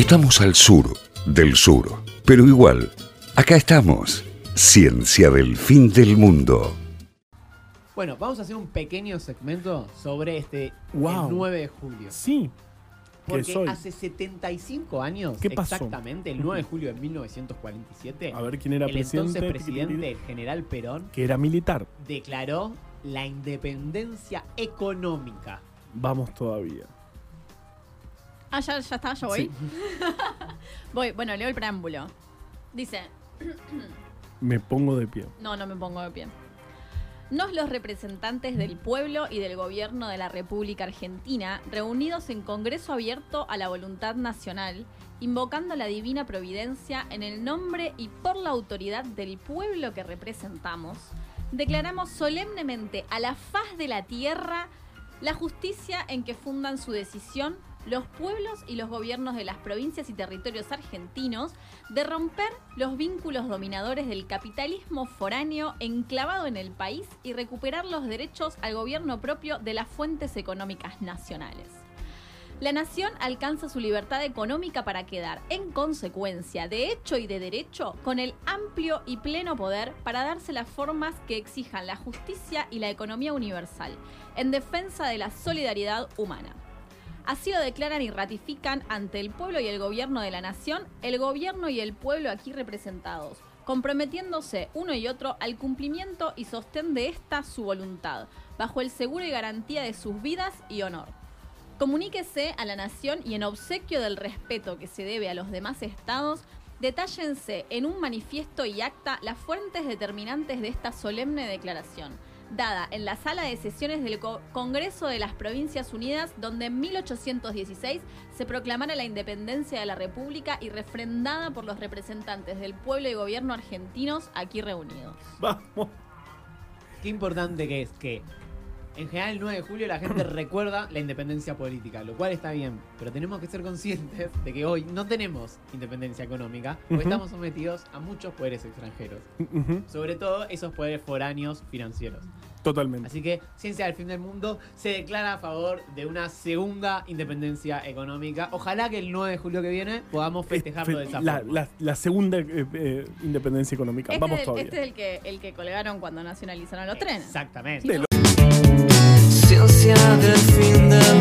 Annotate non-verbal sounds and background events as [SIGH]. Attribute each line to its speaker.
Speaker 1: Estamos al sur del sur, pero igual, acá estamos. Ciencia del fin del mundo.
Speaker 2: Bueno, vamos a hacer un pequeño segmento sobre este el
Speaker 3: Wow.
Speaker 2: 9 de julio.
Speaker 3: Sí. ¿Qué
Speaker 2: Porque
Speaker 3: soy?
Speaker 2: hace 75 años,
Speaker 3: ¿Qué pasó?
Speaker 2: exactamente, el 9 de julio de 1947,
Speaker 3: A ver quién era
Speaker 2: el
Speaker 3: presidente.
Speaker 2: entonces presidente, el general Perón,
Speaker 3: Que era militar.
Speaker 2: declaró la independencia económica.
Speaker 3: Vamos todavía.
Speaker 4: Ah, ya, ya está, yo voy.
Speaker 3: Sí. [LAUGHS]
Speaker 4: voy, bueno, leo el preámbulo. Dice, [CLEARS THROAT]
Speaker 3: Me pongo de pie.
Speaker 4: no, no me pongo de pie. Nos los representantes del pueblo y del gobierno de la República Argentina, reunidos en Congreso abierto a la voluntad nacional, invocando la divina providencia en el nombre y por la autoridad del pueblo que representamos, declaramos solemnemente a la faz de la tierra la justicia en que fundan su decisión los pueblos y los gobiernos de las provincias y territorios argentinos de romper los vínculos dominadores del capitalismo foráneo enclavado en el país y recuperar los derechos al gobierno propio de las fuentes económicas nacionales. La nación alcanza su libertad económica para quedar, en consecuencia, de hecho y de derecho, con el amplio y pleno poder para darse las formas que exijan la justicia y la economía universal, en defensa de la solidaridad humana. Así lo declaran y ratifican ante el pueblo y el gobierno de la nación, el gobierno y el pueblo aquí representados, comprometiéndose uno y otro al cumplimiento y sostén de esta su voluntad, bajo el seguro y garantía de sus vidas y honor. Comuníquese a la nación y en obsequio del respeto que se debe a los demás estados, detállense en un manifiesto y acta las fuentes determinantes de esta solemne declaración, dada en la sala de sesiones del Co- Congreso de las Provincias Unidas, donde en 1816 se proclamara la independencia de la República y refrendada por los representantes del pueblo y gobierno argentinos aquí reunidos.
Speaker 3: Vamos.
Speaker 2: Qué importante que es que en general el 9 de julio la gente [LAUGHS] recuerda la independencia política, lo cual está bien, pero tenemos que ser conscientes de que hoy no tenemos independencia económica, porque estamos sometidos a muchos poderes extranjeros, sobre todo esos poderes foráneos financieros.
Speaker 3: Totalmente.
Speaker 2: Así que Ciencia del Fin del Mundo se declara a favor de una segunda independencia económica. Ojalá que el 9 de julio que viene podamos festejarlo de esa
Speaker 3: la,
Speaker 2: forma.
Speaker 3: la- la segunda eh, eh, independencia económica.
Speaker 4: Este,
Speaker 3: Vamos
Speaker 4: es-
Speaker 3: todavía.
Speaker 4: este es el que, el que colgaron cuando nacionalizaron los trenes.
Speaker 2: Exactamente.
Speaker 3: De lo-
Speaker 5: Ciencia del fin del